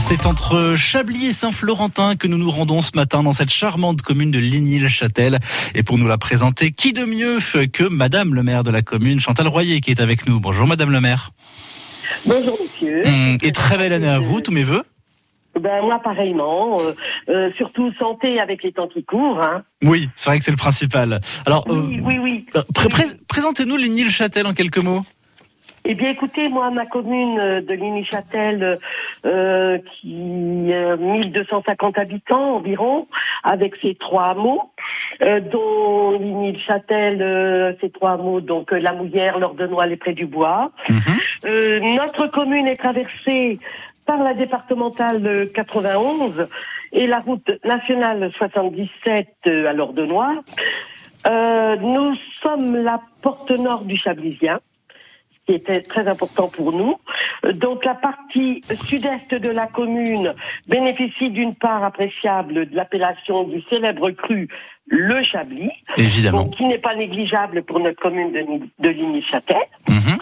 C'est entre Chablis et Saint-Florentin que nous nous rendons ce matin dans cette charmante commune de Ligny-le-Châtel. Et pour nous la présenter, qui de mieux que Madame le maire de la commune, Chantal Royer, qui est avec nous. Bonjour Madame le maire. Bonjour monsieur. Hum, et très belle année à vous, tous mes voeux. Ben moi pareillement, euh, euh, surtout santé avec les temps qui courent. Hein. Oui, c'est vrai que c'est le principal. Alors, Oui, euh, oui, oui. pré- pré- présentez-nous Ligny-le-Châtel en quelques mots. Eh bien écoutez, moi ma commune euh, de Ligny-Châtel, euh, qui a 1250 habitants environ, avec ses trois hameaux, euh, dont Ligny-Châtel, euh, ces trois hameaux, donc euh, La Mouillère, l'Ordenois, les Prés du Bois. Mhm. Euh, notre commune est traversée par la départementale euh, 91 et la route nationale 77 euh, à l'Ordenois. Euh, nous sommes la porte nord du Chablisien, qui était très important pour nous. Donc la partie sud-est de la commune bénéficie d'une part appréciable de l'appellation du célèbre cru le Chablis, Évidemment. donc qui n'est pas négligeable pour notre commune de, de Ligny-Châtel. Mhm.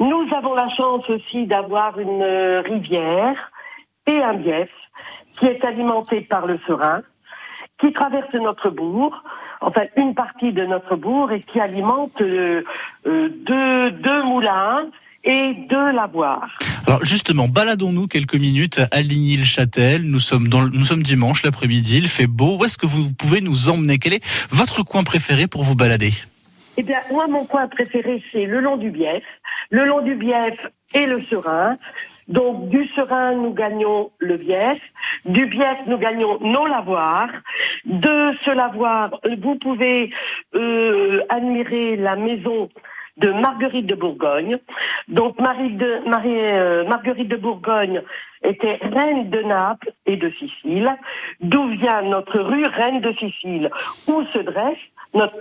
Nous avons la chance aussi d'avoir une euh, rivière et un bief qui est alimenté par le Serein, qui traverse notre bourg, enfin une partie de notre bourg et qui alimente euh, euh, deux, deux moulins et deux lavoirs. Alors justement, baladons-nous quelques minutes à Ligny-le-Châtel. Nous sommes dans, le- nous sommes dimanche l'après-midi, il fait beau. Où est-ce que vous pouvez nous emmener? Quel est votre coin préféré pour vous balader? Eh bien, moi, mon coin préféré, c'est le long du Bief. Le long du Bief et le Serein. Donc, du Serein, nous gagnons le Bief. Du Bief, nous gagnons nos lavoirs. De ce lavoir, vous pouvez euh, admirer la maison de Marguerite de Bourgogne. Donc, euh, Marguerite de Bourgogne était reine de Naples et de Sicile, d'où vient notre rue Reine de Sicile, où se dresse notre